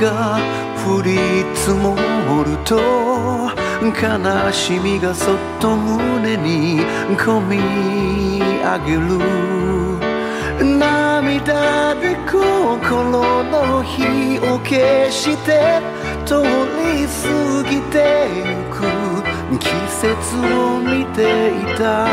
が降り积もると悲しみがそっと胸にこみ上げる。涙で心の火を消して通り过ぎてゆく。季节を见ていた。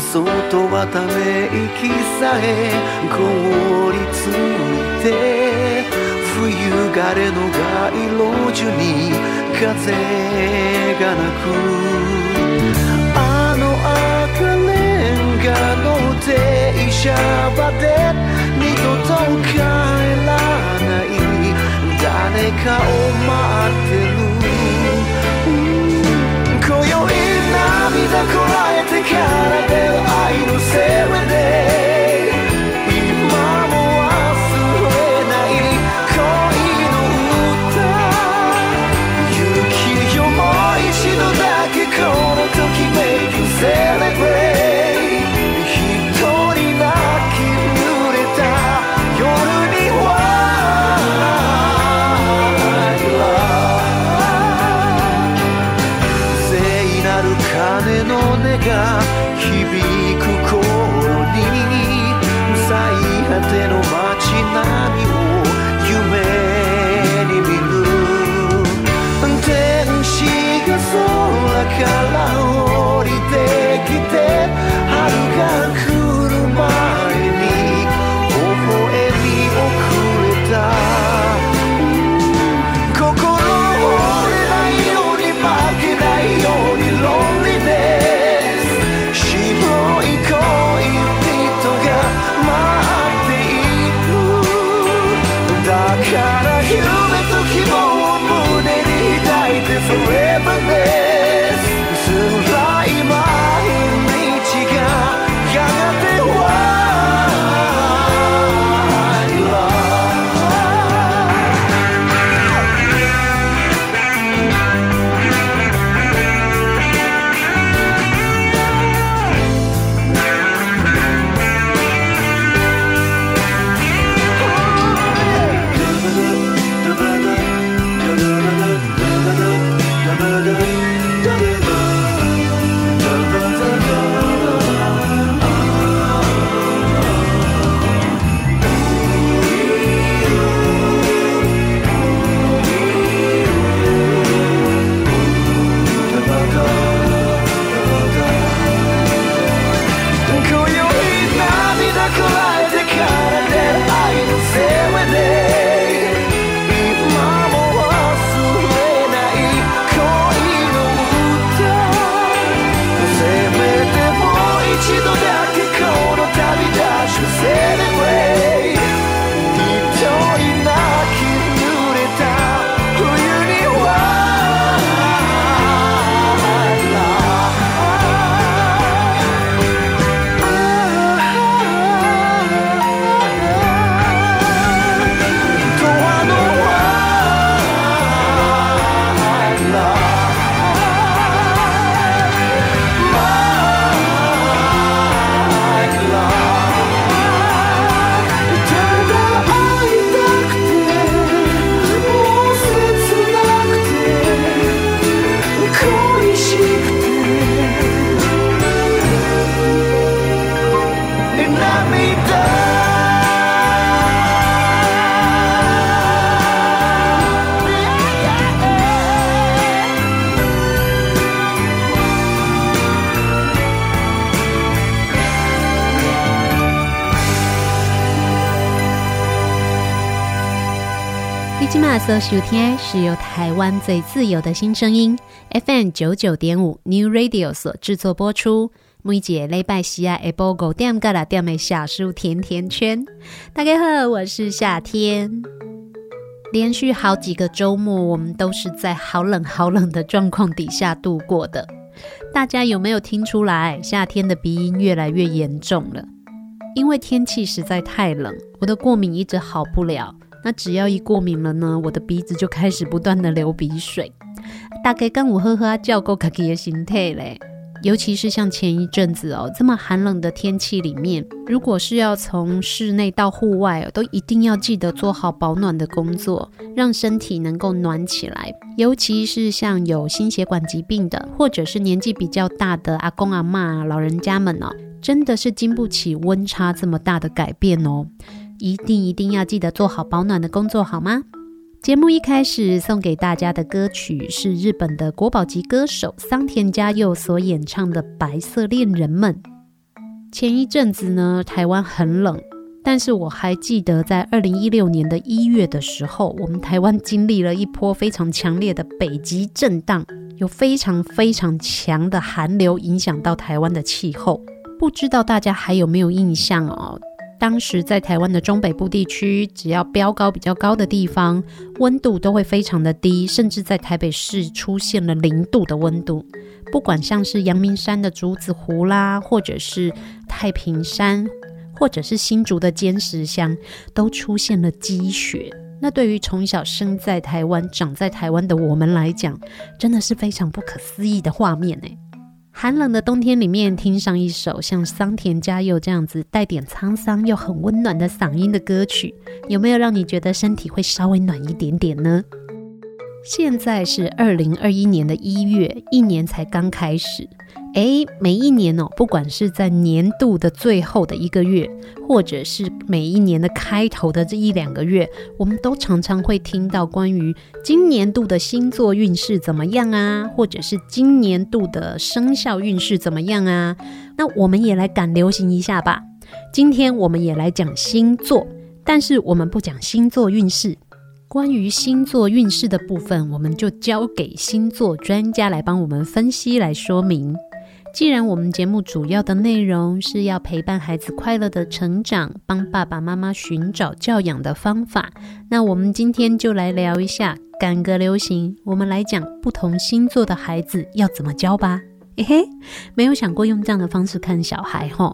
そっとはため息さえ冻りついて。冬枯れの街路树に风がなくあの赤レンガの停车场で二度と帰らない谁かを待ってる。今宵涙こらえてから出る爱のせいで所收听是由台湾最自由的新声音 FM 九九点五 New Radio 所制作播出。每节礼拜四啊，下晡五点到六点的小树甜甜圈。大家好，我是夏天。连续好几个周末，我们都是在好冷好冷的状况底下度过的。大家有没有听出来，夏天的鼻音越来越严重了？因为天气实在太冷，我的过敏一直好不了。那只要一过敏了呢，我的鼻子就开始不断的流鼻水。大概跟我呵呵叫够自己的心态嘞。尤其是像前一阵子哦，这么寒冷的天气里面，如果是要从室内到户外，都一定要记得做好保暖的工作，让身体能够暖起来。尤其是像有心血管疾病的，或者是年纪比较大的阿公阿妈、老人家们哦，真的是经不起温差这么大的改变哦。一定一定要记得做好保暖的工作，好吗？节目一开始送给大家的歌曲是日本的国宝级歌手桑田佳佑所演唱的《白色恋人们》。前一阵子呢，台湾很冷，但是我还记得在二零一六年的一月的时候，我们台湾经历了一波非常强烈的北极震荡，有非常非常强的寒流影响到台湾的气候。不知道大家还有没有印象哦？当时在台湾的中北部地区，只要标高比较高的地方，温度都会非常的低，甚至在台北市出现了零度的温度。不管像是阳明山的竹子湖啦，或者是太平山，或者是新竹的尖石乡，都出现了积雪。那对于从小生在台湾、长在台湾的我们来讲，真的是非常不可思议的画面欸。寒冷的冬天里面，听上一首像桑田佳佑这样子带点沧桑又很温暖的嗓音的歌曲，有没有让你觉得身体会稍微暖一点点呢？现在是二零二一年的一月，一年才刚开始。诶，每一年哦，不管是在年度的最后的一个月，或者是每一年的开头的这一两个月，我们都常常会听到关于今年度的星座运势怎么样啊，或者是今年度的生肖运势怎么样啊。那我们也来赶流行一下吧。今天我们也来讲星座，但是我们不讲星座运势。关于星座运势的部分，我们就交给星座专家来帮我们分析来说明。既然我们节目主要的内容是要陪伴孩子快乐的成长，帮爸爸妈妈寻找教养的方法，那我们今天就来聊一下赶个流行。我们来讲不同星座的孩子要怎么教吧。嘿嘿，没有想过用这样的方式看小孩齁。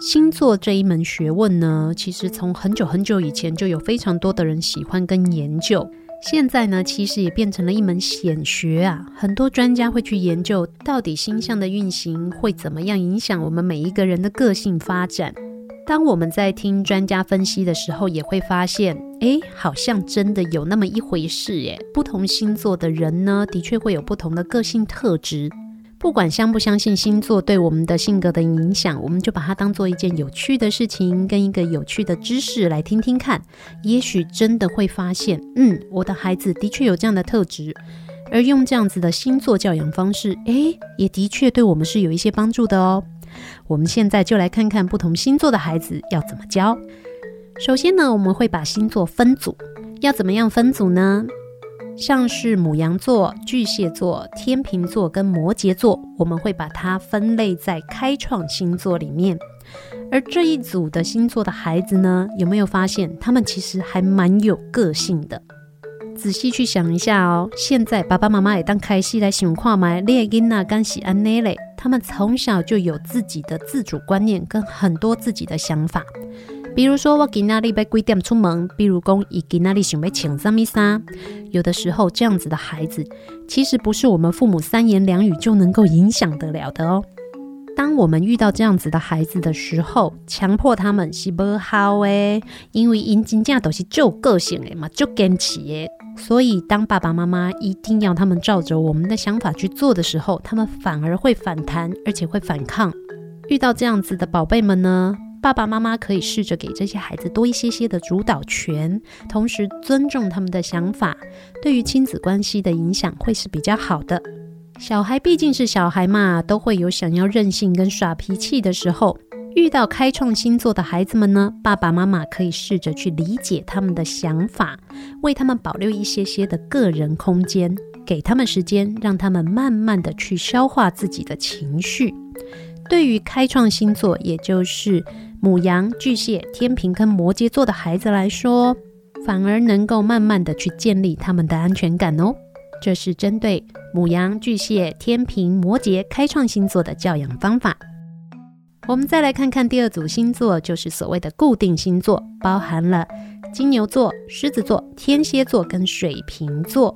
星座这一门学问呢，其实从很久很久以前就有非常多的人喜欢跟研究。现在呢，其实也变成了一门显学啊！很多专家会去研究，到底星象的运行会怎么样影响我们每一个人的个性发展。当我们在听专家分析的时候，也会发现，哎，好像真的有那么一回事耶！不同星座的人呢，的确会有不同的个性特质。不管相不相信星座对我们的性格的影响，我们就把它当做一件有趣的事情，跟一个有趣的知识来听听看。也许真的会发现，嗯，我的孩子的确有这样的特质，而用这样子的星座教养方式，诶，也的确对我们是有一些帮助的哦。我们现在就来看看不同星座的孩子要怎么教。首先呢，我们会把星座分组，要怎么样分组呢？像是牡羊座、巨蟹座、天秤座跟摩羯座，我们会把它分类在开创星座里面。而这一组的星座的孩子呢，有没有发现他们其实还蛮有个性的？仔细去想一下哦。现在爸爸妈妈也当开戏来想看麦，列因娜甘喜安内嘞，他们从小就有自己的自主观念跟很多自己的想法。比如说，我今仔日要几点出门？比如讲，伊今仔日想要穿什么衣裳？有的时候，这样子的孩子，其实不是我们父母三言两语就能够影响得了的哦。当我们遇到这样子的孩子的时候，强迫他们是不好诶，因为因真正都是就个性诶嘛，就坚持诶。所以，当爸爸妈妈一定要他们照着我们的想法去做的时候，他们反而会反弹，而且会反抗。遇到这样子的宝贝们呢，爸爸妈妈可以试着给这些孩子多一些些的主导权，同时尊重他们的想法，对于亲子关系的影响会是比较好的。小孩毕竟是小孩嘛，都会有想要任性跟耍脾气的时候。遇到开创星座的孩子们呢，爸爸妈妈可以试着去理解他们的想法，为他们保留一些些的个人空间，给他们时间，让他们慢慢的去消化自己的情绪。对于开创星座，也就是母羊、巨蟹、天秤跟摩羯座的孩子来说，反而能够慢慢的去建立他们的安全感哦。这是针对母羊、巨蟹、天秤、摩羯开创星座的教养方法。我们再来看看第二组星座，就是所谓的固定星座，包含了金牛座、狮子座、天蝎座跟水瓶座。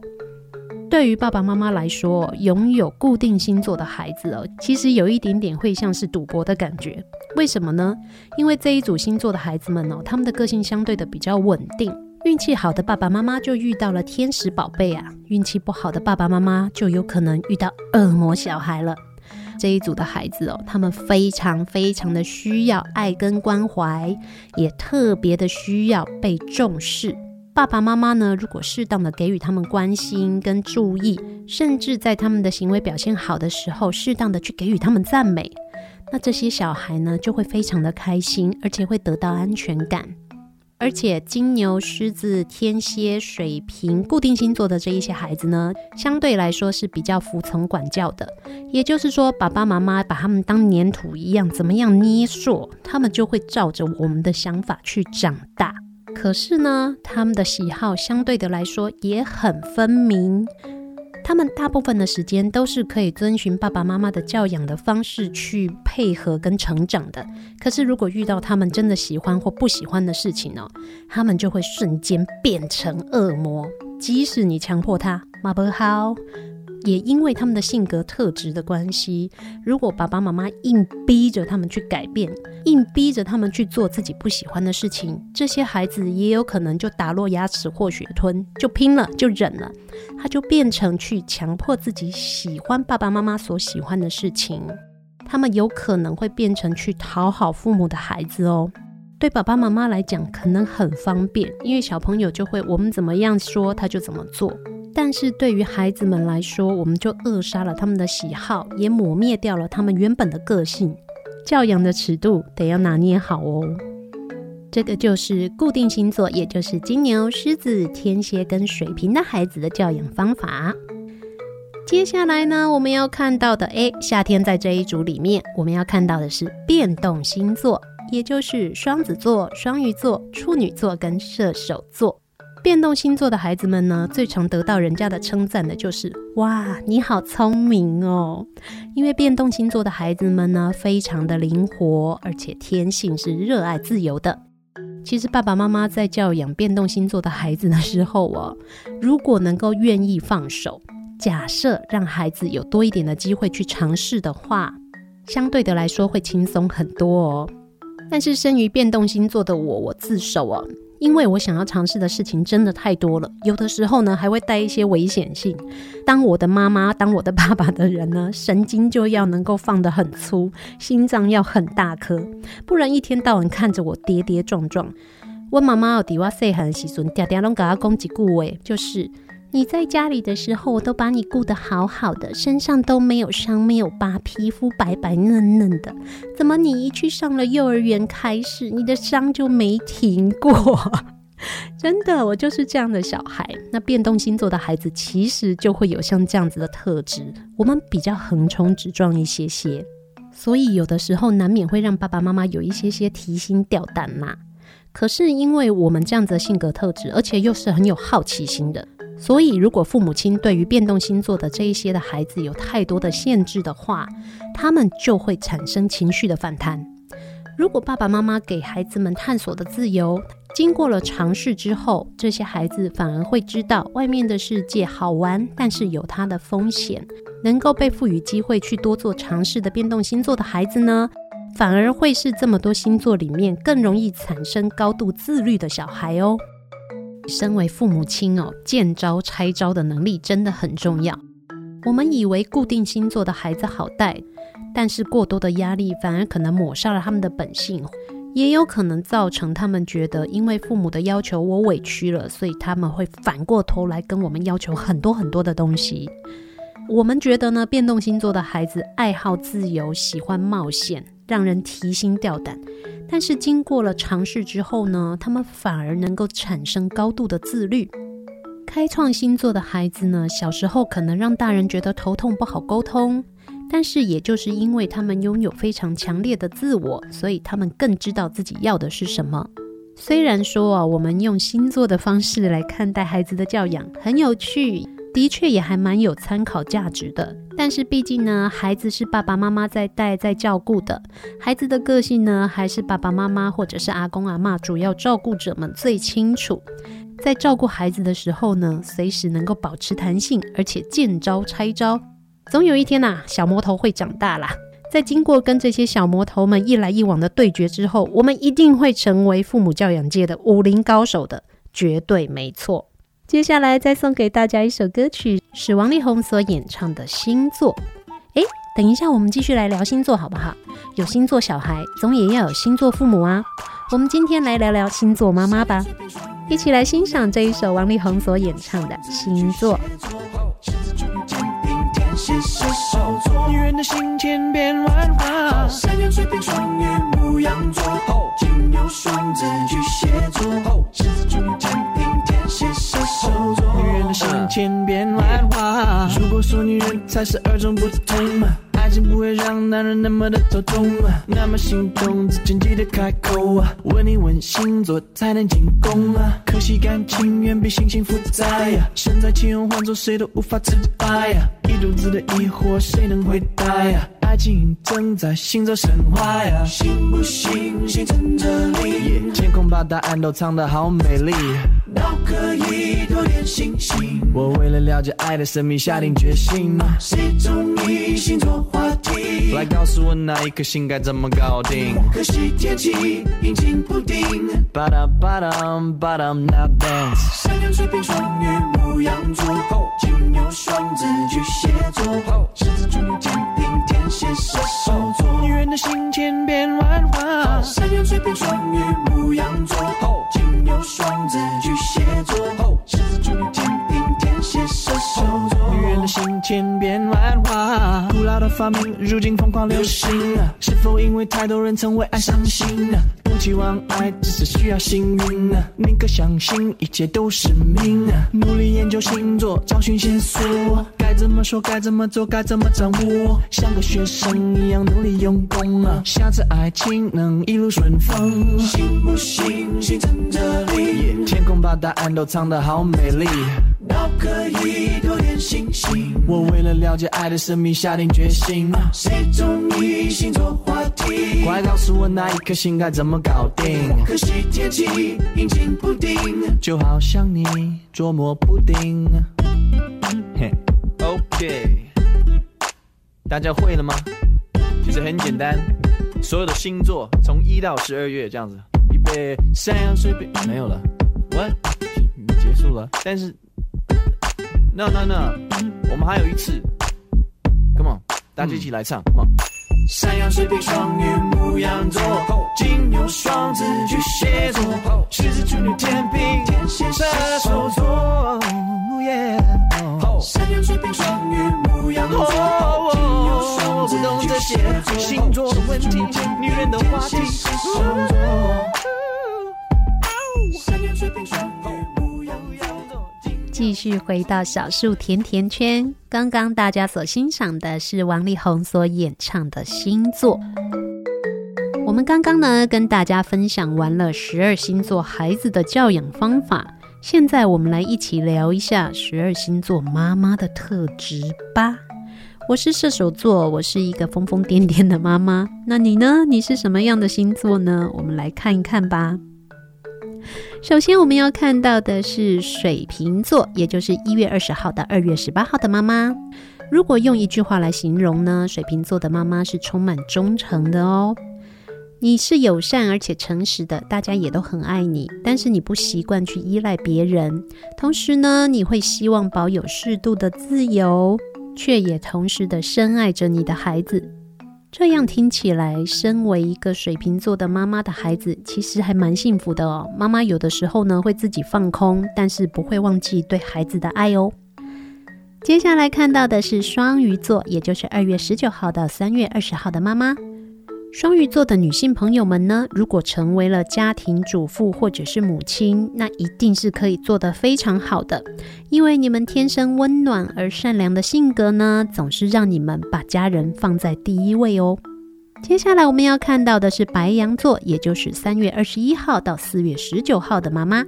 对于爸爸妈妈来说，拥有固定星座的孩子哦，其实有一点点会像是赌博的感觉。为什么呢？因为这一组星座的孩子们哦，他们的个性相对的比较稳定，运气好的爸爸妈妈就遇到了天使宝贝啊，运气不好的爸爸妈妈就有可能遇到恶魔小孩了。这一组的孩子哦，他们非常非常的需要爱跟关怀，也特别的需要被重视。爸爸妈妈呢，如果适当的给予他们关心跟注意，甚至在他们的行为表现好的时候，适当的去给予他们赞美，那这些小孩呢，就会非常的开心，而且会得到安全感。而且金牛、狮子、天蝎、水瓶固定星座的这一些孩子呢，相对来说是比较服从管教的。也就是说，爸爸妈妈把他们当粘土一样，怎么样捏塑，他们就会照着我们的想法去长大。可是呢，他们的喜好相对的来说也很分明。他们大部分的时间都是可以遵循爸爸妈妈的教养的方式去配合跟成长的。可是如果遇到他们真的喜欢或不喜欢的事情呢，他们就会瞬间变成恶魔。即使你强迫他，妈不好。也因为他们的性格特质的关系，如果爸爸妈妈硬逼着他们去改变，硬逼着他们去做自己不喜欢的事情，这些孩子也有可能就打落牙齿或血吞，就拼了，就忍了，他就变成去强迫自己喜欢爸爸妈妈所喜欢的事情，他们有可能会变成去讨好父母的孩子哦。对爸爸妈妈来讲，可能很方便，因为小朋友就会我们怎么样说他就怎么做。但是对于孩子们来说，我们就扼杀了他们的喜好，也抹灭掉了他们原本的个性。教养的尺度得要拿捏好哦。这个就是固定星座，也就是金牛、狮子、天蝎跟水瓶的孩子的教养方法。接下来呢，我们要看到的，哎，夏天在这一组里面，我们要看到的是变动星座，也就是双子座、双鱼座、处女座跟射手座。变动星座的孩子们呢，最常得到人家的称赞的就是“哇，你好聪明哦！”因为变动星座的孩子们呢，非常的灵活，而且天性是热爱自由的。其实爸爸妈妈在教养变动星座的孩子的时候哦，如果能够愿意放手，假设让孩子有多一点的机会去尝试的话，相对的来说会轻松很多哦。但是生于变动星座的我，我自首哦。因为我想要尝试的事情真的太多了，有的时候呢还会带一些危险性。当我的妈妈、当我的爸爸的人呢，神经就要能够放得很粗，心脏要很大颗，不然一天到晚看着我跌跌撞撞。我妈妈有底哇细汉时阵，常常拢甲我讲一句话，就是。你在家里的时候，我都把你顾得好好的，身上都没有伤，没有疤，皮肤白白嫩嫩的。怎么你一去上了幼儿园开始，你的伤就没停过？真的，我就是这样的小孩。那变动星座的孩子其实就会有像这样子的特质，我们比较横冲直撞一些些，所以有的时候难免会让爸爸妈妈有一些些提心吊胆嘛。可是因为我们这样子的性格特质，而且又是很有好奇心的。所以，如果父母亲对于变动星座的这一些的孩子有太多的限制的话，他们就会产生情绪的反弹。如果爸爸妈妈给孩子们探索的自由，经过了尝试之后，这些孩子反而会知道外面的世界好玩，但是有它的风险。能够被赋予机会去多做尝试的变动星座的孩子呢，反而会是这么多星座里面更容易产生高度自律的小孩哦。身为父母亲哦，见招拆招的能力真的很重要。我们以为固定星座的孩子好带，但是过多的压力反而可能抹杀了他们的本性，也有可能造成他们觉得因为父母的要求我委屈了，所以他们会反过头来跟我们要求很多很多的东西。我们觉得呢，变动星座的孩子爱好自由，喜欢冒险。让人提心吊胆。但是经过了尝试之后呢，他们反而能够产生高度的自律。开创星座的孩子呢，小时候可能让大人觉得头痛不好沟通，但是也就是因为他们拥有非常强烈的自我，所以他们更知道自己要的是什么。虽然说啊，我们用星座的方式来看待孩子的教养很有趣，的确也还蛮有参考价值的。但是毕竟呢，孩子是爸爸妈妈在带在照顾的，孩子的个性呢，还是爸爸妈妈或者是阿公阿嬷主要照顾者们最清楚。在照顾孩子的时候呢，随时能够保持弹性，而且见招拆招。总有一天呐、小魔头会长大啦。在经过跟这些小魔头们一来一往的对决之后，我们一定会成为父母教养界的武林高手的，绝对没错。接下来再送给大家一首歌曲，是王力宏所演唱的《星座》。诶，等一下，我们继续来聊星座好不好？有星座小孩，总也要有星座父母啊。我们今天来聊聊星座妈妈吧。一起来欣赏这一首王力宏所演唱的《星座》。说女人才是与众不同。爱情不会让男人那么的头痛，那么心动之前记得开口啊，问一问星座才能进攻啊。可惜感情远比星星复杂呀，身在其中换做谁都无法自拔呀，一肚子的疑惑谁能回答呀？爱情正在星座神话呀，信不信星辰这里？天空把答案都藏得好美丽，脑壳里多点信心。我为了了解爱的神秘下定决心，谁中意星座？话题来告诉我哪一颗星该怎么搞定？可惜天气阴晴不定。巴达巴达巴达，Now dance。山羊、水瓶、双鱼、牧羊座，金牛、双子、巨蟹座，狮子、处女、天秤、天蝎、射手座。女人的心千变万化，山羊、水瓶、双鱼、牧羊座，金牛、双子、巨蟹座，狮子、处女、天秤、天蝎、射手座。女人的心千变万化。古老的发明，如今疯狂流行，是否因为太多人曾为爱伤心？不期望爱，只是需要幸运。宁可相信一切都是命。努力研究星座，找寻线索，该怎么说，该怎么做，该怎么掌握？像个学生一样努力用功，下次爱情能一路顺风。信不信星辰这里？天空把答案都藏得好美丽。脑壳里多点星星。我为了了解爱的神秘下定决心。谁中意星座话题？快告诉我那一颗星该怎么搞定？可惜天气阴晴不定，就好像你捉摸不定。嘿，OK，大家会了吗？其实很简单，所有的星座从一到十二月这样子，预备山羊水瓶没有了，What？结束了，但是。No no no，我们还有一次，Come on，大家一起来唱，Come on。山羊、水瓶、双鱼、牧羊座，金牛、双子、巨蟹座，狮子、处女、天秤、天蝎、射手座。山羊、水瓶、双鱼、牧羊座，金牛、双子、巨蟹座，星座的问题，女人的话题。山羊、水瓶、双鱼。继续回到小树甜甜圈，刚刚大家所欣赏的是王力宏所演唱的星座。我们刚刚呢跟大家分享完了十二星座孩子的教养方法，现在我们来一起聊一下十二星座妈妈的特质吧。我是射手座，我是一个疯疯癫癫的妈妈。那你呢？你是什么样的星座呢？我们来看一看吧。首先，我们要看到的是水瓶座，也就是一月二十号到二月十八号的妈妈。如果用一句话来形容呢，水瓶座的妈妈是充满忠诚的哦。你是友善而且诚实的，大家也都很爱你。但是你不习惯去依赖别人，同时呢，你会希望保有适度的自由，却也同时的深爱着你的孩子。这样听起来，身为一个水瓶座的妈妈的孩子，其实还蛮幸福的哦。妈妈有的时候呢，会自己放空，但是不会忘记对孩子的爱哦。接下来看到的是双鱼座，也就是二月十九号到三月二十号的妈妈。双鱼座的女性朋友们呢，如果成为了家庭主妇或者是母亲，那一定是可以做得非常好的，因为你们天生温暖而善良的性格呢，总是让你们把家人放在第一位哦。接下来我们要看到的是白羊座，也就是三月二十一号到四月十九号的妈妈。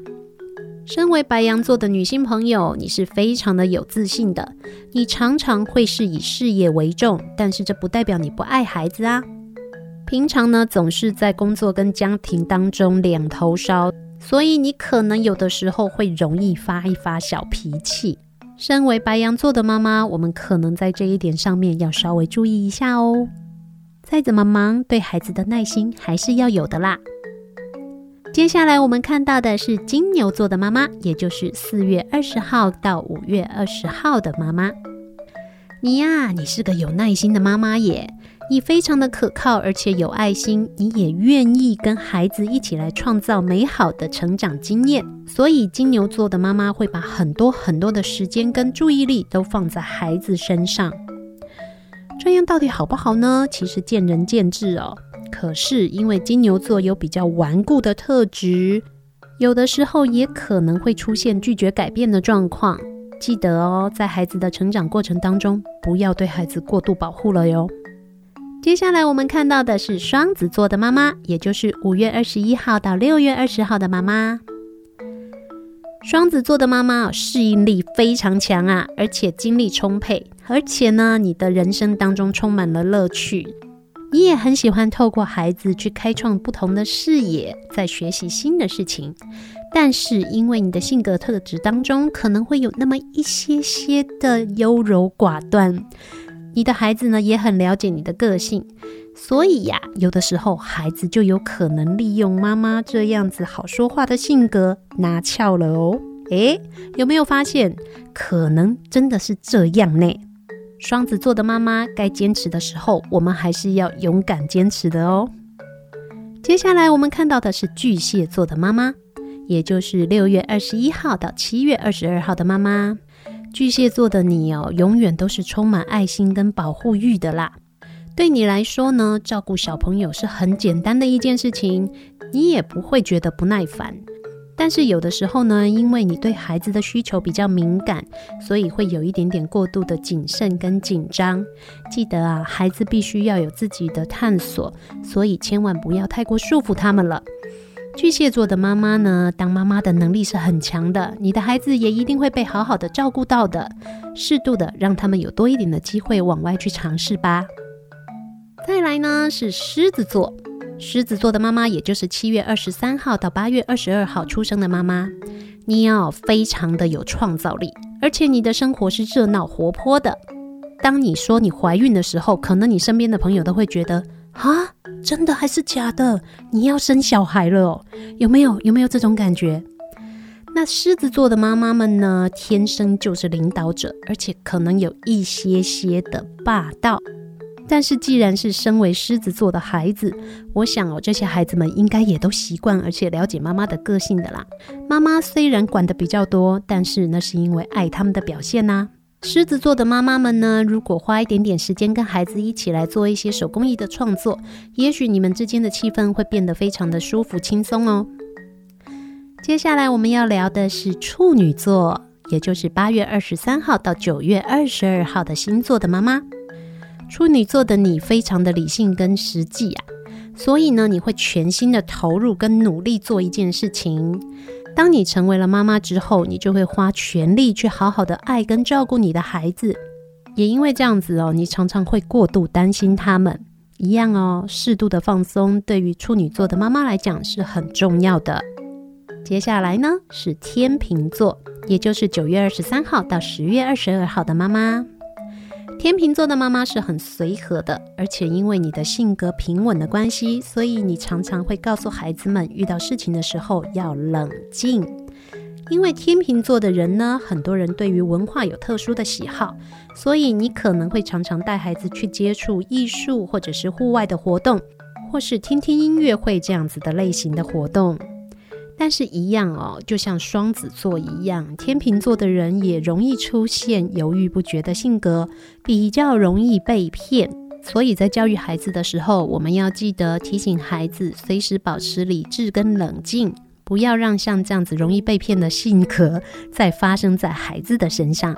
身为白羊座的女性朋友，你是非常的有自信的，你常常会是以事业为重，但是这不代表你不爱孩子啊。平常呢，总是在工作跟家庭当中两头烧，所以你可能有的时候会容易发一发小脾气。身为白羊座的妈妈，我们可能在这一点上面要稍微注意一下哦。再怎么忙，对孩子的耐心还是要有的啦。接下来我们看到的是金牛座的妈妈，也就是四月二十号到五月二十号的妈妈。你呀，你是个有耐心的妈妈耶。你非常的可靠，而且有爱心，你也愿意跟孩子一起来创造美好的成长经验。所以金牛座的妈妈会把很多很多的时间跟注意力都放在孩子身上。这样到底好不好呢？其实见仁见智哦。可是因为金牛座有比较顽固的特质，有的时候也可能会出现拒绝改变的状况。记得哦，在孩子的成长过程当中，不要对孩子过度保护了哟。接下来我们看到的是双子座的妈妈，也就是五月二十一号到六月二十号的妈妈。双子座的妈妈适应力非常强啊，而且精力充沛，而且呢，你的人生当中充满了乐趣。你也很喜欢透过孩子去开创不同的视野，在学习新的事情。但是因为你的性格特质当中可能会有那么一些些的优柔寡断。你的孩子呢，也很了解你的个性，所以呀，有的时候孩子就有可能利用妈妈这样子好说话的性格拿翘了哦。诶，有没有发现？可能真的是这样呢。双子座的妈妈该坚持的时候，我们还是要勇敢坚持的哦。接下来我们看到的是巨蟹座的妈妈，也就是六月二十一号到七月二十二号的妈妈。巨蟹座的你哦，永远都是充满爱心跟保护欲的啦。对你来说呢，照顾小朋友是很简单的一件事情，你也不会觉得不耐烦。但是有的时候呢，因为你对孩子的需求比较敏感，所以会有一点点过度的谨慎跟紧张。记得啊，孩子必须要有自己的探索，所以千万不要太过束缚他们了。巨蟹座的妈妈呢，当妈妈的能力是很强的，你的孩子也一定会被好好的照顾到的。适度的让他们有多一点的机会往外去尝试吧。再来呢是狮子座，狮子座的妈妈，也就是七月二十三号到八月二十二号出生的妈妈，你要非常的有创造力，而且你的生活是热闹活泼的。当你说你怀孕的时候，可能你身边的朋友都会觉得。啊，真的还是假的？你要生小孩了哦？有没有？有没有这种感觉？那狮子座的妈妈们呢？天生就是领导者，而且可能有一些些的霸道。但是既然是身为狮子座的孩子，我想哦，这些孩子们应该也都习惯，而且了解妈妈的个性的啦。妈妈虽然管得比较多，但是那是因为爱他们的表现呐。狮子座的妈妈们呢，如果花一点点时间跟孩子一起来做一些手工艺的创作，也许你们之间的气氛会变得非常的舒服轻松哦。接下来我们要聊的是处女座，也就是八月二十三号到九月二十二号的星座的妈妈。处女座的你非常的理性跟实际啊，所以呢，你会全心的投入跟努力做一件事情。当你成为了妈妈之后，你就会花全力去好好的爱跟照顾你的孩子。也因为这样子哦，你常常会过度担心他们。一样哦，适度的放松对于处女座的妈妈来讲是很重要的。接下来呢是天秤座，也就是九月二十三号到十月二十二号的妈妈。天秤座的妈妈是很随和的，而且因为你的性格平稳的关系，所以你常常会告诉孩子们，遇到事情的时候要冷静。因为天秤座的人呢，很多人对于文化有特殊的喜好，所以你可能会常常带孩子去接触艺术，或者是户外的活动，或是听听音乐会这样子的类型的活动。但是，一样哦，就像双子座一样，天秤座的人也容易出现犹豫不决的性格，比较容易被骗。所以在教育孩子的时候，我们要记得提醒孩子随时保持理智跟冷静，不要让像这样子容易被骗的性格再发生在孩子的身上。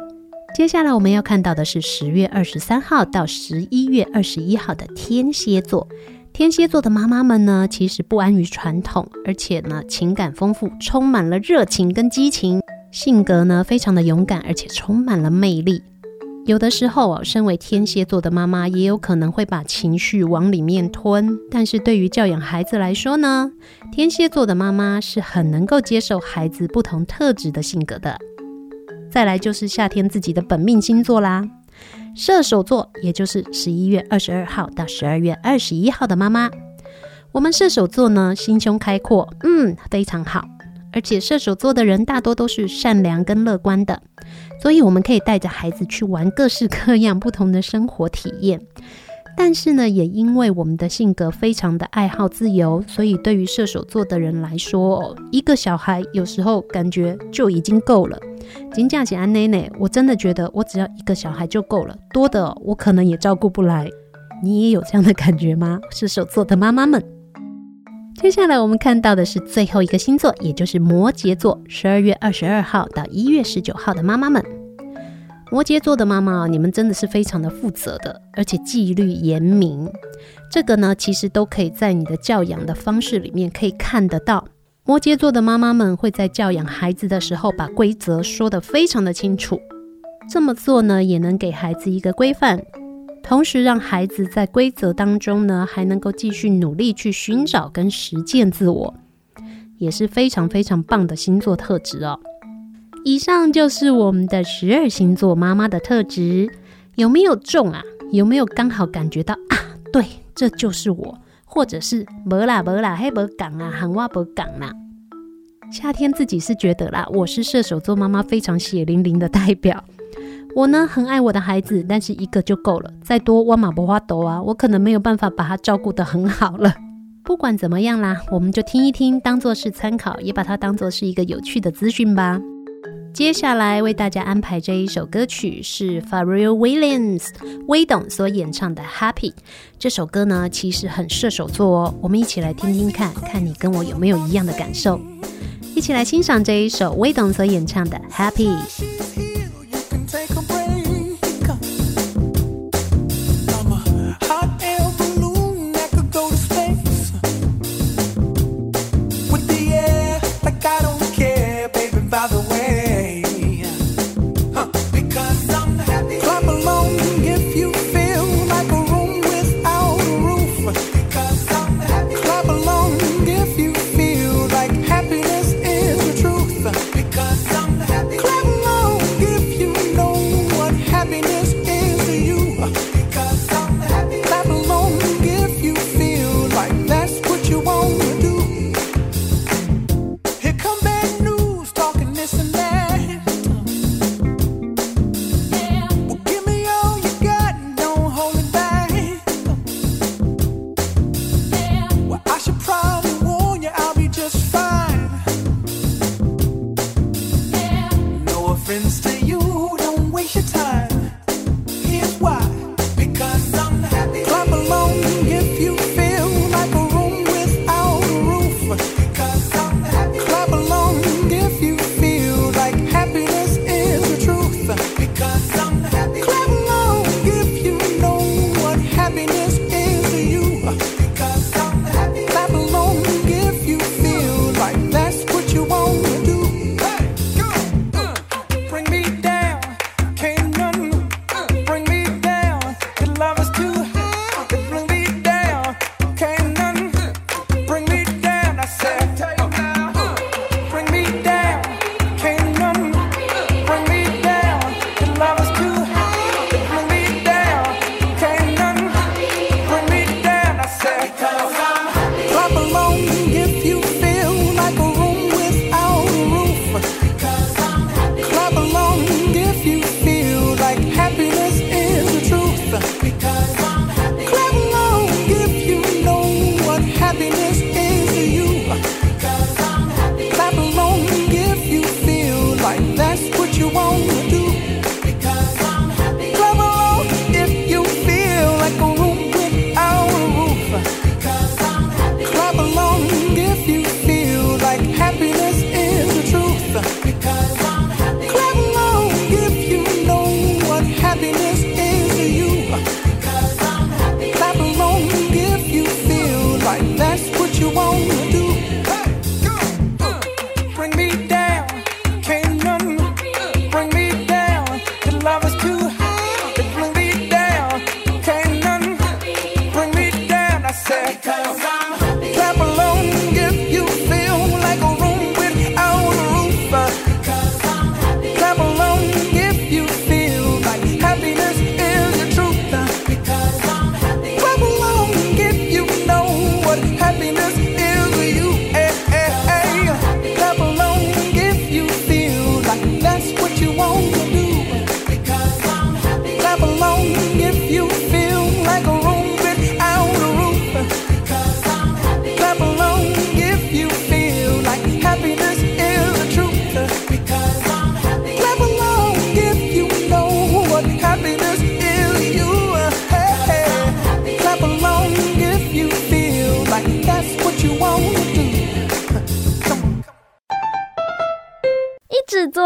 接下来我们要看到的是十月二十三号到十一月二十一号的天蝎座。天蝎座的妈妈们呢，其实不安于传统，而且呢情感丰富，充满了热情跟激情，性格呢非常的勇敢，而且充满了魅力。有的时候哦，身为天蝎座的妈妈也有可能会把情绪往里面吞。但是对于教养孩子来说呢，天蝎座的妈妈是很能够接受孩子不同特质的性格的。再来就是夏天自己的本命星座啦，射手座，也就是十一月二十二号到十二月二十一号的妈妈。我们射手座呢，心胸开阔，嗯，非常好。而且射手座的人大多都是善良跟乐观的，所以我们可以带着孩子去玩各式各样不同的生活体验。但是呢，也因为我们的性格非常的爱好自由，所以对于射手座的人来说，一个小孩有时候感觉就已经够了。金价姐安奶奶，我真的觉得我只要一个小孩就够了，多的我可能也照顾不来。你也有这样的感觉吗？射手座的妈妈们。接下来我们看到的是最后一个星座，也就是摩羯座，十二月二十二号到一月十九号的妈妈们。摩羯座的妈妈，你们真的是非常的负责的，而且纪律严明。这个呢，其实都可以在你的教养的方式里面可以看得到。摩羯座的妈妈们会在教养孩子的时候，把规则说得非常的清楚。这么做呢，也能给孩子一个规范。同时，让孩子在规则当中呢，还能够继续努力去寻找跟实践自我，也是非常非常棒的星座特质哦。以上就是我们的十二星座妈妈的特质，有没有中啊？有没有刚好感觉到啊？对，这就是我，或者是没啦没啦，黑没讲啊，喊话没讲啦。夏天自己是觉得啦，我是射手座妈妈非常血淋淋的代表。我呢，很爱我的孩子，但是一个就够了。再多我马不花斗啊，我可能没有办法把他照顾得很好了。不管怎么样啦，我们就听一听，当做是参考，也把它当做是一个有趣的资讯吧。接下来为大家安排这一首歌曲是 f a r r e l l Williams 威董所演唱的《Happy》。这首歌呢，其实很射手座哦。我们一起来听听看，看你跟我有没有一样的感受。一起来欣赏这一首威董所演唱的《Happy》。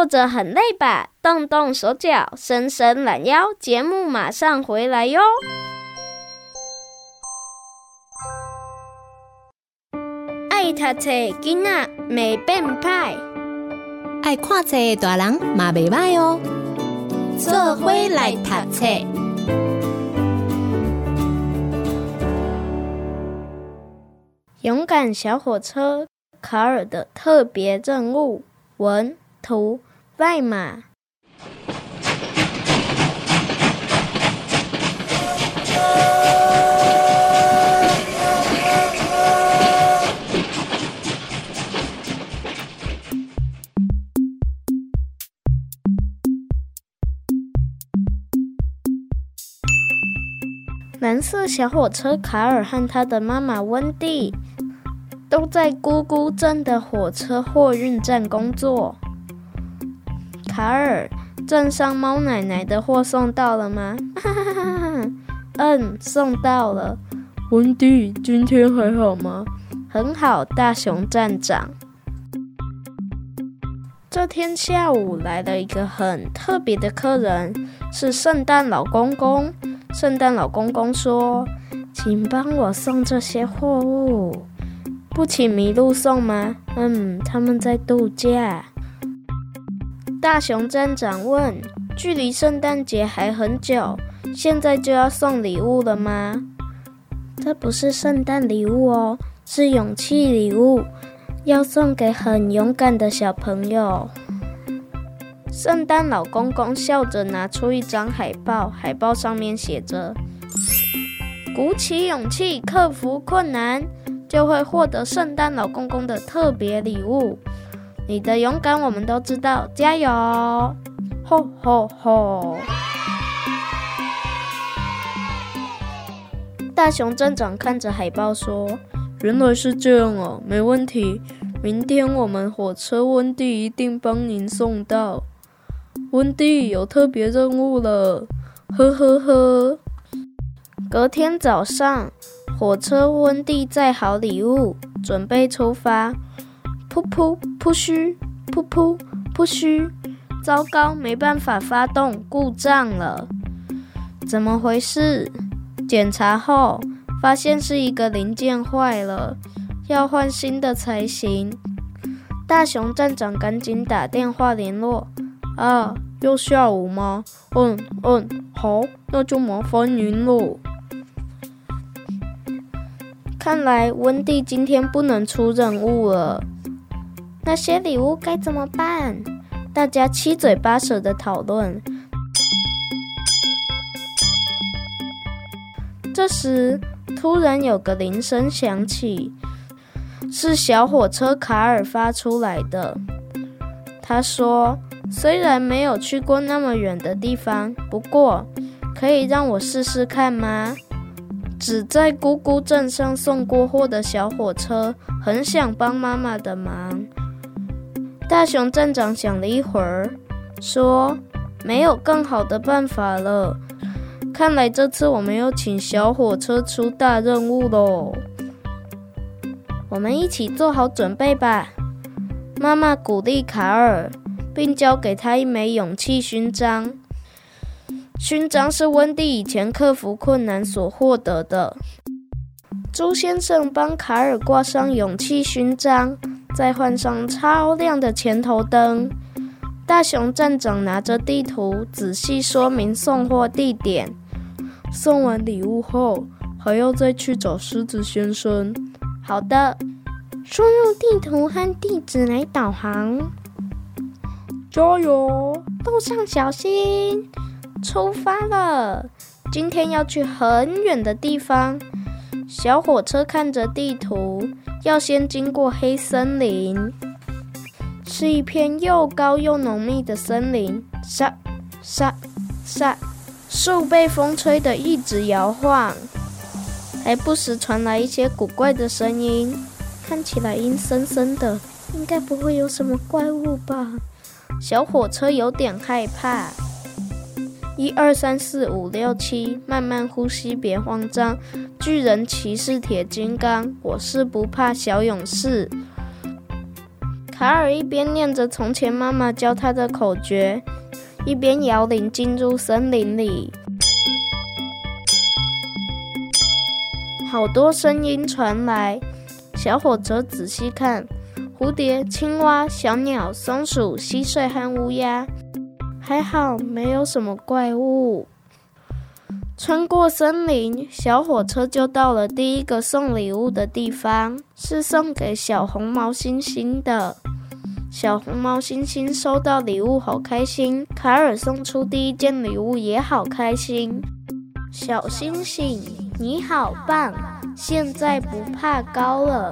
着很累吧？动动手脚，伸伸懒腰，节目马上回来哟！爱读册囡仔袂变歹，爱看册的大人嘛袂歹哦。做伙来读册。勇敢小火车卡尔的特别任务，文图外马。蓝色小火车卡尔和他的妈妈温蒂都在咕咕镇的火车货运站工作。卡尔，镇上猫奶奶的货送到了吗？哈哈哈哈，嗯，送到了。温蒂，今天还好吗？很好，大熊站长。这天下午来了一个很特别的客人，是圣诞老公公。圣诞老公公说：“请帮我送这些货物，不请麋鹿送吗？”嗯，他们在度假。大熊站长问：“距离圣诞节还很久，现在就要送礼物了吗？”这不是圣诞礼物哦，是勇气礼物，要送给很勇敢的小朋友。圣诞老公公笑着拿出一张海报，海报上面写着：“鼓起勇气，克服困难，就会获得圣诞老公公的特别礼物。你的勇敢我们都知道，加油！”吼吼吼！大熊镇长看着海报说：“原来是这样哦，没问题。明天我们火车温蒂一定帮您送到。”温蒂有特别任务了，呵呵呵。隔天早上，火车温蒂载好礼物，准备出发。噗噗噗嘘，噗噗噗嘘，糟糕，没办法发动，故障了。怎么回事？检查后发现是一个零件坏了，要换新的才行。大熊站长赶紧打电话联络。啊，要下午吗？嗯嗯，好，那就麻烦您喽。看来温蒂今天不能出任务了。那些礼物该怎么办？大家七嘴八舌的讨论。这时，突然有个铃声响起，是小火车卡尔发出来的。他说。虽然没有去过那么远的地方，不过可以让我试试看吗？只在咕咕镇上送过货的小火车，很想帮妈妈的忙。大熊站长想了一会儿，说：“没有更好的办法了。看来这次我们要请小火车出大任务喽。我们一起做好准备吧。”妈妈鼓励卡尔。并交给他一枚勇气勋章，勋章是温蒂以前克服困难所获得的。猪先生帮卡尔挂上勇气勋章，再换上超亮的前头灯。大熊站长拿着地图，仔细说明送货地点。送完礼物后，还要再去找狮子先生。好的，输入地图和地址来导航。加油！路上小心！出发了，今天要去很远的地方。小火车看着地图，要先经过黑森林，是一片又高又浓密的森林。沙沙沙，树被风吹得一直摇晃，还不时传来一些古怪的声音，看起来阴森森的，应该不会有什么怪物吧？小火车有点害怕。一二三四五六七，慢慢呼吸，别慌张。巨人骑士铁金刚，我是不怕小勇士。卡尔一边念着从前妈妈教他的口诀，一边摇铃进入森林里。好多声音传来，小火车仔细看，蝴蝶、青蛙、小鸟、松鼠、蟋蟀和乌鸦，还好没有什么怪物。穿过森林，小火车就到了第一个送礼物的地方，是送给小红毛猩猩的。小红毛猩猩收到礼物好开心，卡尔送出第一件礼物也好开心。小星星，你好棒，现在不怕高了，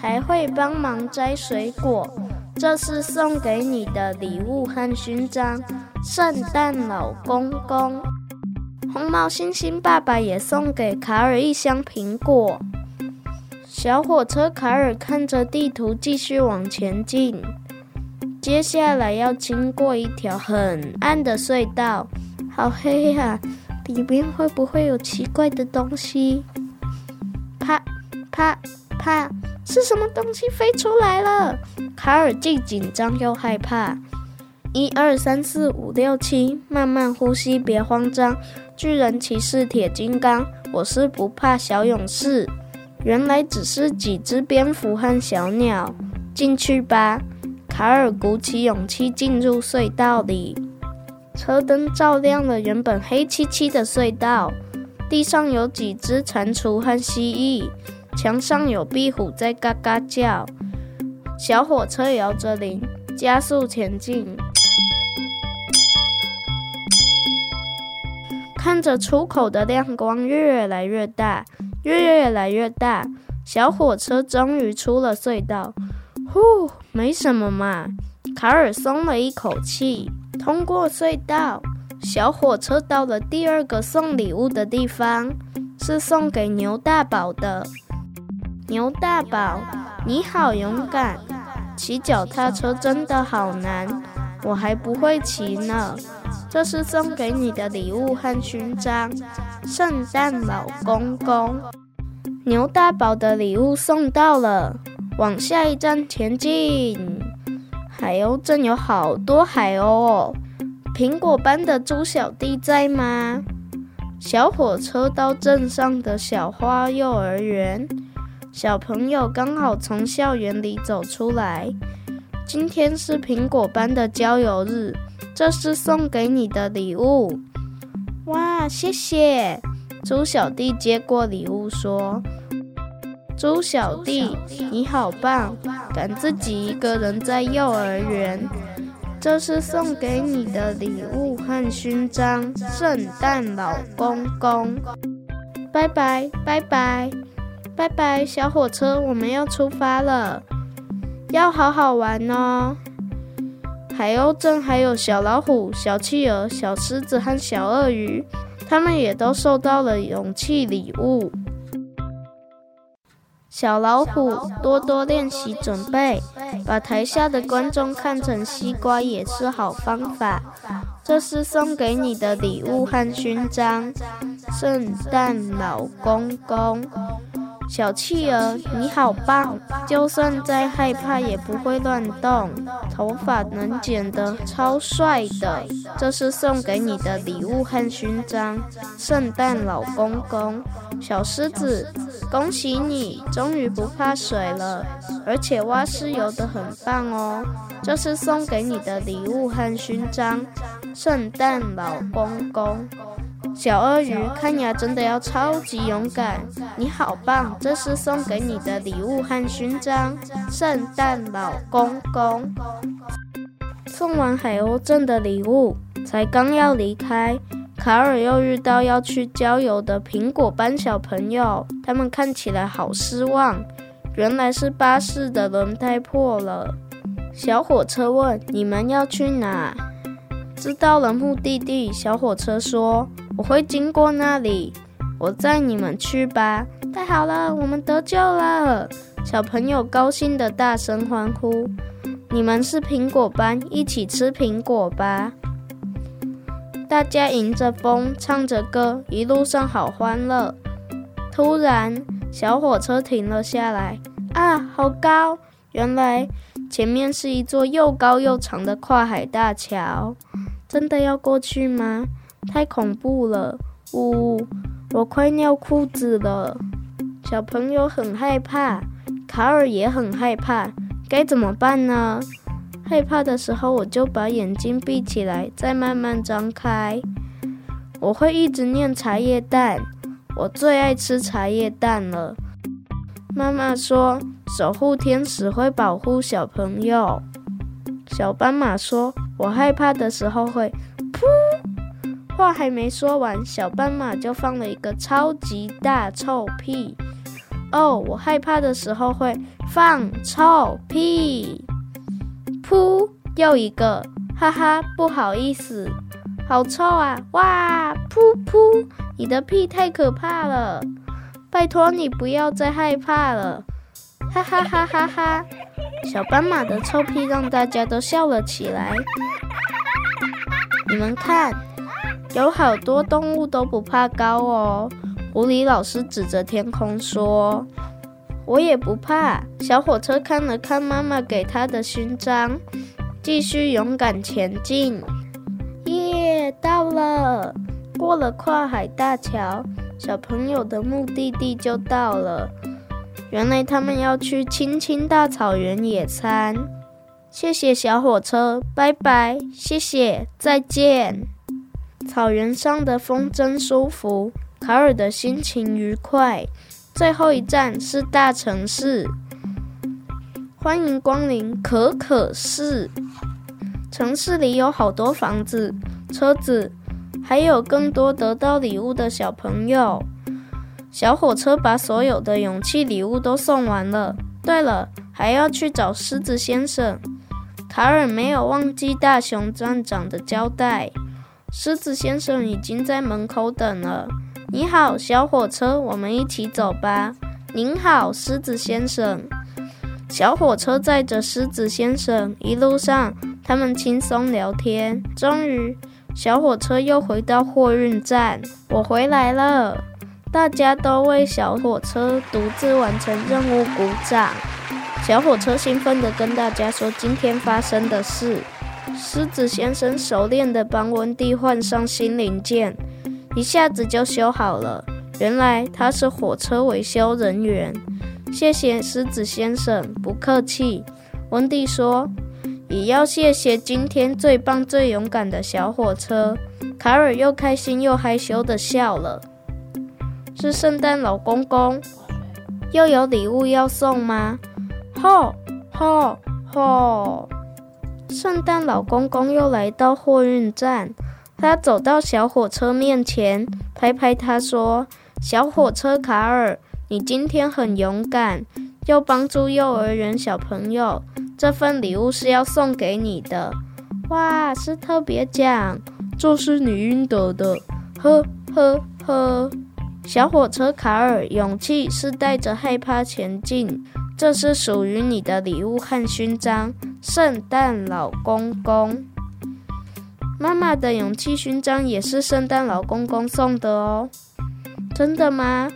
还会帮忙摘水果。这是送给你的礼物和勋章，圣诞老公公。红毛猩猩爸爸也送给卡尔一箱苹果。小火车卡尔看着地图继续往前进。接下来要经过一条很暗的隧道，好黑呀！里面会不会有奇怪的东西？啪啪啪！是什么东西飞出来了？卡尔既紧张又害怕。一二三四五六七，慢慢呼吸，别慌张。巨人骑士铁金刚，我是不怕小勇士。原来只是几只蝙蝠和小鸟。进去吧，卡尔鼓起勇气进入隧道里。车灯照亮了原本黑漆漆的隧道，地上有几只蟾蜍和蜥蜴，墙上有壁虎在嘎嘎叫。小火车摇着铃，加速前进。看着出口的亮光越来越大，越来越大，小火车终于出了隧道。呼，没什么嘛，卡尔松了一口气。通过隧道，小火车到了第二个送礼物的地方，是送给牛大宝的。牛大宝，你好勇敢，骑脚踏车真的好难，我还不会骑呢。这是送给你的礼物和勋章，圣诞老公公。牛大宝的礼物送到了，往下一站前进。海鸥镇有好多海鸥哦。苹果班的猪小弟在吗？小火车到镇上的小花幼儿园，小朋友刚好从校园里走出来。今天是苹果班的郊游日。这是送给你的礼物，哇，谢谢！猪小弟接过礼物说：“猪小弟，你好棒，敢自己一个人在幼儿园。这是送给你的礼物和勋章，圣诞老公公。拜拜，拜拜，拜拜，小火车，我们要出发了，要好好玩哦。”海鸥镇还有小老虎、小企鹅、小狮子和小鳄鱼，他们也都收到了勇气礼物。小老虎多多练习准备，把台下的观众看成西瓜也是好方法。这是送给你的礼物和勋章，圣诞老公公。小企鹅，你好棒！就算再害怕也不会乱动，头发能剪得超帅的。这是送给你的礼物和勋章，圣诞老公公。小狮子，恭喜你，终于不怕水了，而且蛙式游得很棒哦。这是送给你的礼物和勋章，圣诞老公公。小鳄鱼，看牙真的要超级勇敢，你好棒！这是送给你的礼物和勋章，圣诞老公公。送完海鸥镇的礼物，才刚要离开，卡尔又遇到要去郊游的苹果班小朋友，他们看起来好失望，原来是巴士的轮胎破了。小火车问：“你们要去哪？”知道了目的地，小火车说。我会经过那里，我载你们去吧。太好了，我们得救了！小朋友高兴地大声欢呼。你们是苹果班，一起吃苹果吧！大家迎着风，唱着歌，一路上好欢乐。突然，小火车停了下来。啊，好高！原来前面是一座又高又长的跨海大桥。真的要过去吗？太恐怖了！呜，我快尿裤子了。小朋友很害怕，卡尔也很害怕，该怎么办呢？害怕的时候，我就把眼睛闭起来，再慢慢张开。我会一直念茶叶蛋，我最爱吃茶叶蛋了。妈妈说，守护天使会保护小朋友。小斑马说，我害怕的时候会噗。话还没说完，小斑马就放了一个超级大臭屁。哦，我害怕的时候会放臭屁。噗，又一个，哈哈，不好意思，好臭啊！哇，噗噗，你的屁太可怕了，拜托你不要再害怕了，哈哈哈哈哈！小斑马的臭屁让大家都笑了起来。你们看，有好多动物都不怕高哦。狐狸老师指着天空说。我也不怕。小火车看了看妈妈给他的勋章，继续勇敢前进。耶，到了！过了跨海大桥，小朋友的目的地就到了。原来他们要去青青大草原野餐。谢谢小火车，拜拜！谢谢，再见。草原上的风真舒服，卡尔的心情愉快。最后一站是大城市，欢迎光临可可市。城市里有好多房子、车子，还有更多得到礼物的小朋友。小火车把所有的勇气礼物都送完了。对了，还要去找狮子先生。卡尔没有忘记大熊站长的交代。狮子先生已经在门口等了。你好，小火车，我们一起走吧。您好，狮子先生。小火车载着狮子先生，一路上他们轻松聊天。终于，小火车又回到货运站。我回来了，大家都为小火车独自完成任务鼓掌。小火车兴奋地跟大家说今天发生的事。狮子先生熟练地帮温蒂换上新零件。一下子就修好了。原来他是火车维修人员。谢谢狮子先生，不客气。温蒂说：“也要谢谢今天最棒、最勇敢的小火车。”卡尔又开心又害羞地笑了。是圣诞老公公，又有礼物要送吗？吼吼吼！圣诞老公公又来到货运站。他走到小火车面前，拍拍他说：“小火车卡尔，你今天很勇敢，又帮助幼儿园小朋友。这份礼物是要送给你的。哇，是特别奖，这是你应得的。呵呵呵，小火车卡尔，勇气是带着害怕前进。这是属于你的礼物和勋章，圣诞老公公。”妈妈的勇气勋章也是圣诞老公公送的哦，真的吗？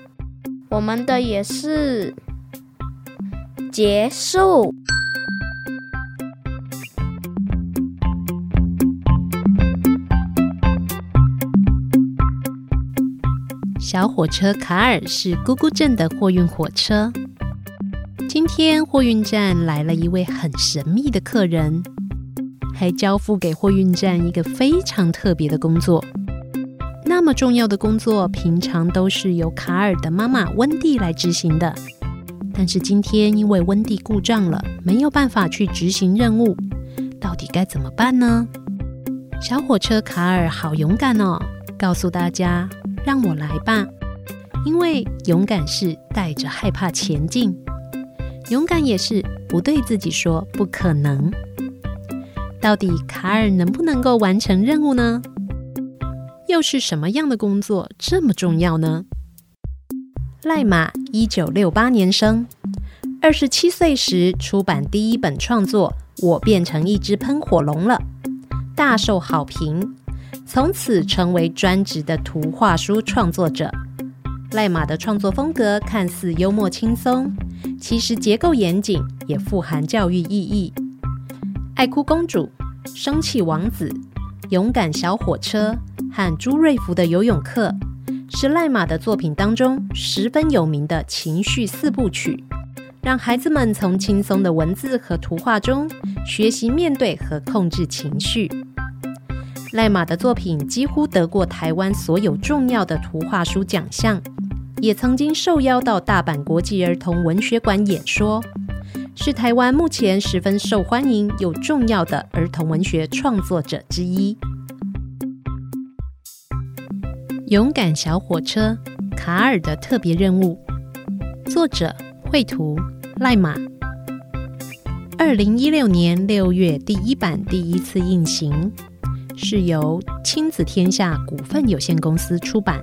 我们的也是。结束。小火车卡尔是姑姑镇的货运火车。今天货运站来了一位很神秘的客人。还交付给货运站一个非常特别的工作。那么重要的工作，平常都是由卡尔的妈妈温蒂来执行的。但是今天因为温蒂故障了，没有办法去执行任务，到底该怎么办呢？小火车卡尔好勇敢哦，告诉大家，让我来吧。因为勇敢是带着害怕前进，勇敢也是不对自己说不可能。到底卡尔能不能够完成任务呢？又是什么样的工作这么重要呢？赖马一九六八年生，二十七岁时出版第一本创作《我变成一只喷火龙了》，大受好评，从此成为专职的图画书创作者。赖马的创作风格看似幽默轻松，其实结构严谨，也富含教育意义。爱哭公主、生气王子、勇敢小火车和朱瑞福的游泳课，是赖马的作品当中十分有名的情绪四部曲，让孩子们从轻松的文字和图画中学习面对和控制情绪。赖马的作品几乎得过台湾所有重要的图画书奖项，也曾经受邀到大阪国际儿童文学馆演说，是台湾目前十分受欢迎又重要的儿童文学创作者之一。勇敢小火车，卡尔的特别任务，作者绘图赖马，二零一六年六月第一版第一次印行。是由亲子天下股份有限公司出版。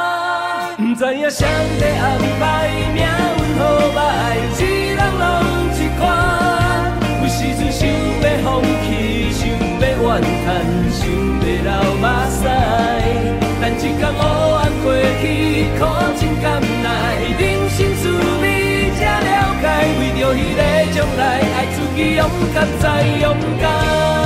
知影谁在安排命运好歹，一人拢一款。有时阵想要放弃，想要怨叹，想要流目屎，但一天黑暗过去，苦尽甘来，人生滋味才了解，为着迄个将来，爱自己勇敢再勇敢。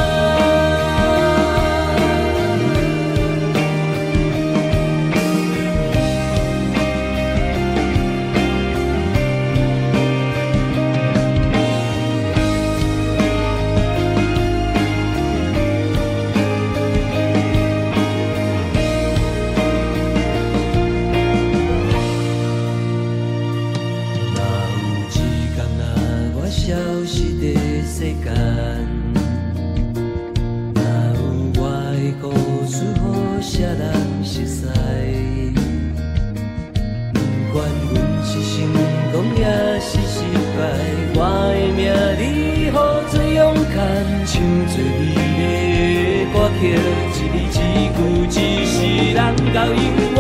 人到永远，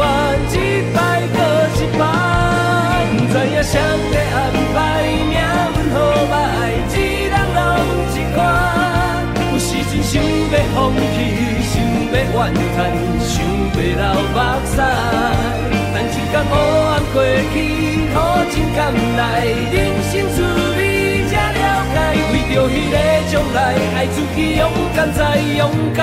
一摆过一摆。不知影谁在安排命运好歹，一人拢一款。有时阵想要放弃，想要怨叹，想要流目屎。但一天黑暗过去，苦尽甘来，人生滋味才了解。为着迄个将来，爱自己勇敢再勇敢。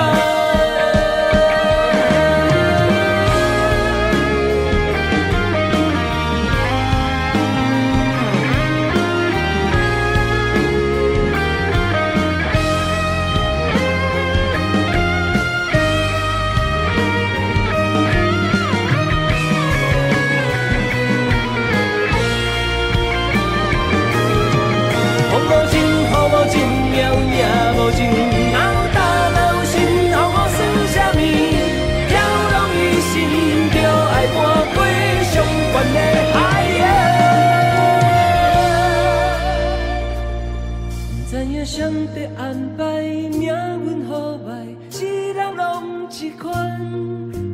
安排命运好歹一人拢一款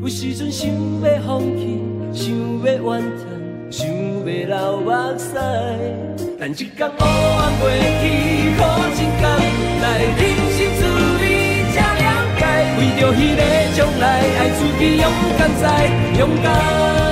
有时阵想欲放弃想欲怨叹想欲流目屎但一个乌尔过去苦尽甘来人生滋味才了解为着迄个将来爱自己勇敢再勇敢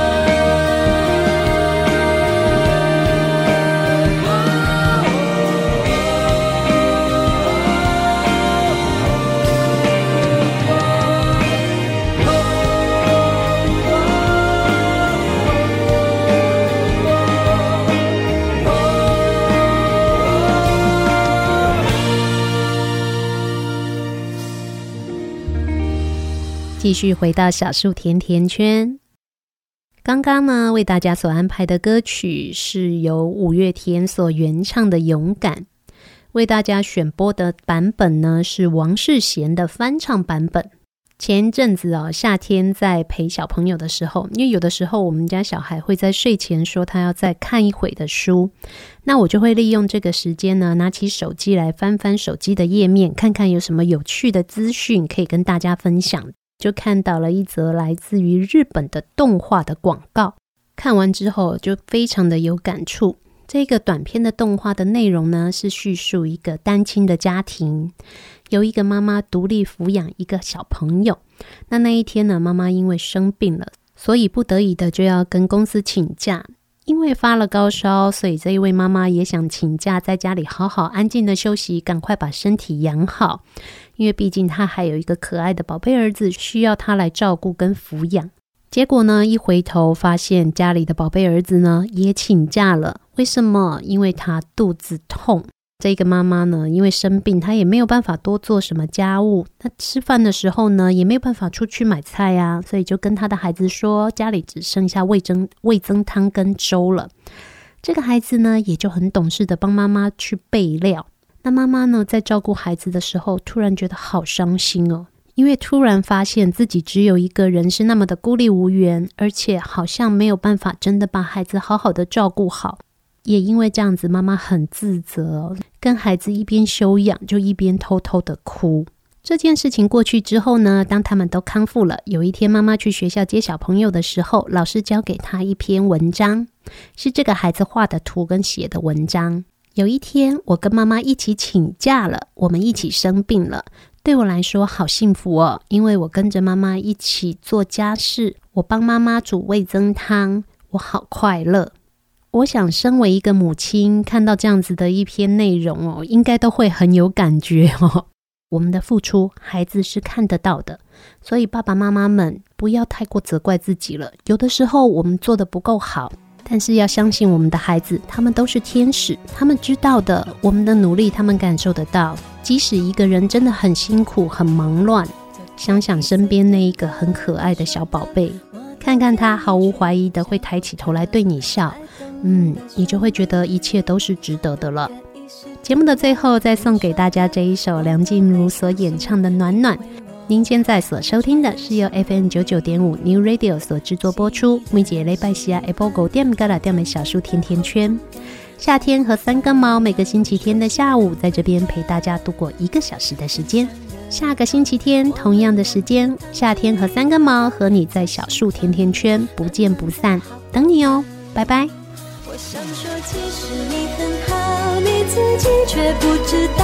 继续回到小树甜甜圈。刚刚呢，为大家所安排的歌曲是由五月天所原唱的《勇敢》。为大家选播的版本呢，是王世贤的翻唱版本。前阵子哦，夏天在陪小朋友的时候，因为有的时候我们家小孩会在睡前说他要再看一会的书，那我就会利用这个时间呢，拿起手机来翻翻手机的页面，看看有什么有趣的资讯可以跟大家分享。就看到了一则来自于日本的动画的广告，看完之后就非常的有感触。这个短片的动画的内容呢，是叙述一个单亲的家庭，由一个妈妈独立抚养一个小朋友。那那一天呢，妈妈因为生病了，所以不得已的就要跟公司请假。因为发了高烧，所以这一位妈妈也想请假，在家里好好安静的休息，赶快把身体养好。因为毕竟她还有一个可爱的宝贝儿子需要她来照顾跟抚养，结果呢，一回头发现家里的宝贝儿子呢也请假了。为什么？因为他肚子痛。这个妈妈呢，因为生病，她也没有办法多做什么家务。她吃饭的时候呢，也没有办法出去买菜呀，所以就跟她的孩子说，家里只剩下味增味增汤跟粥了。这个孩子呢，也就很懂事的帮妈妈去备料。那妈妈呢，在照顾孩子的时候，突然觉得好伤心哦，因为突然发现自己只有一个人，是那么的孤立无援，而且好像没有办法真的把孩子好好的照顾好。也因为这样子，妈妈很自责，跟孩子一边休养，就一边偷偷的哭。这件事情过去之后呢，当他们都康复了，有一天妈妈去学校接小朋友的时候，老师交给他一篇文章，是这个孩子画的图跟写的文章。有一天，我跟妈妈一起请假了，我们一起生病了。对我来说，好幸福哦，因为我跟着妈妈一起做家事，我帮妈妈煮味增汤，我好快乐。我想，身为一个母亲，看到这样子的一篇内容哦，应该都会很有感觉哦。我们的付出，孩子是看得到的，所以爸爸妈妈们不要太过责怪自己了。有的时候，我们做的不够好。但是要相信我们的孩子，他们都是天使，他们知道的，我们的努力他们感受得到。即使一个人真的很辛苦、很忙乱，想想身边那一个很可爱的小宝贝，看看他毫无怀疑的会抬起头来对你笑，嗯，你就会觉得一切都是值得的了。节目的最后，再送给大家这一首梁静茹所演唱的《暖暖》。您现在所收听的是由 FM 九九点五 New Radio 所制作播出，每节礼拜四 Apple Go 点歌啦点的小树甜甜圈。夏天和三根毛，每个星期天的下午，在这边陪大家度过一个小时的时间。下个星期天同样的时间，夏天和三根毛和你在小树甜甜圈不见不散，等你哦，拜拜。我想说，其实你很好，你自己却不知道，